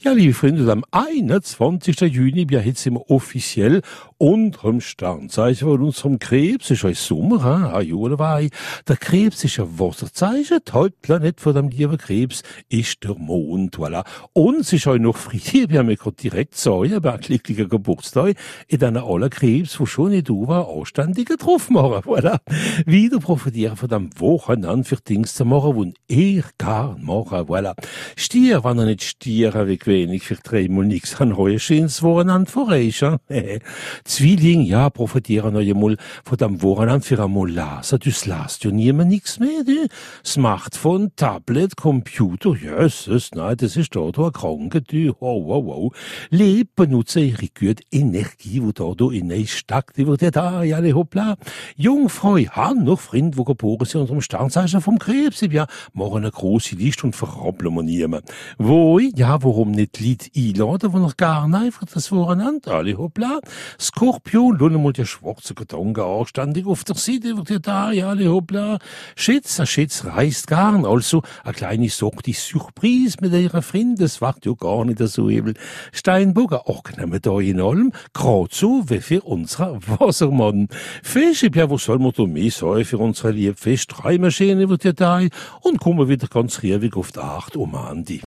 Ja, liebe Freunde, am 21. Juni, ja, jetzt wir offiziell unterm Sternzeichen von unserem Krebs. Ist euch Sommer, ha? Ah, Jolewei. Der Krebs ist ein Wasserzeichen. Der Hauptplanet von dem lieben Krebs ist der Mond, voilà. Und es ist euch noch Friede, wir haben gerade direkt sagen, aber ein glücklicher Geburtstag in den aller Krebs, wo schon nicht du war, anständig getroffen haben, voilà. Wieder profitieren von dem Wochenende für Dings zu machen, wo ihr gar machen, voilà. Stier, wenn er nicht Stier, wie wenig für dreimal nix an heuer schönes Wochenende vor euch, Zwilling, ja, profitieren noch einmal von dem Wochenende für einmal lesen. Das lasst ja niemand nix mehr, du. Smartphone, Tablet, Computer, jösses, nein, das ist da, da kranke, du. Wow, wow, wow. Lebt, benutze ihre gute Energie, wo da, da in euch steckt, die wird ja da, ja, hoppla. Jungfrau, han noch Freund, wo geboren sind unserem Sternzeichen vom Krebs, ja, machen eine große Liste und verrappeln wir niemand. Wo, ja, warum nicht Lied einladen, wo noch gar nicht einfach das Wochenende, alle hoppla. Skorpion, lohne mal der schwarze Gedanke anständig auf der Seite, wird ja da, ja, alle hoppla. Schätz, ein Schätz reist gern, also, a kleine sorte Surprise mit ihrer Freund, das macht ja gar nicht so übel. Steinbock, auch nehmen da in allem, grad so wie für unsere Wassermann. Fisch, ja, wo soll man da mehr sagen für unsere liebe Fisch? Drei wird ja da, und kommen wieder ganz riewig auf die Acht um Andi.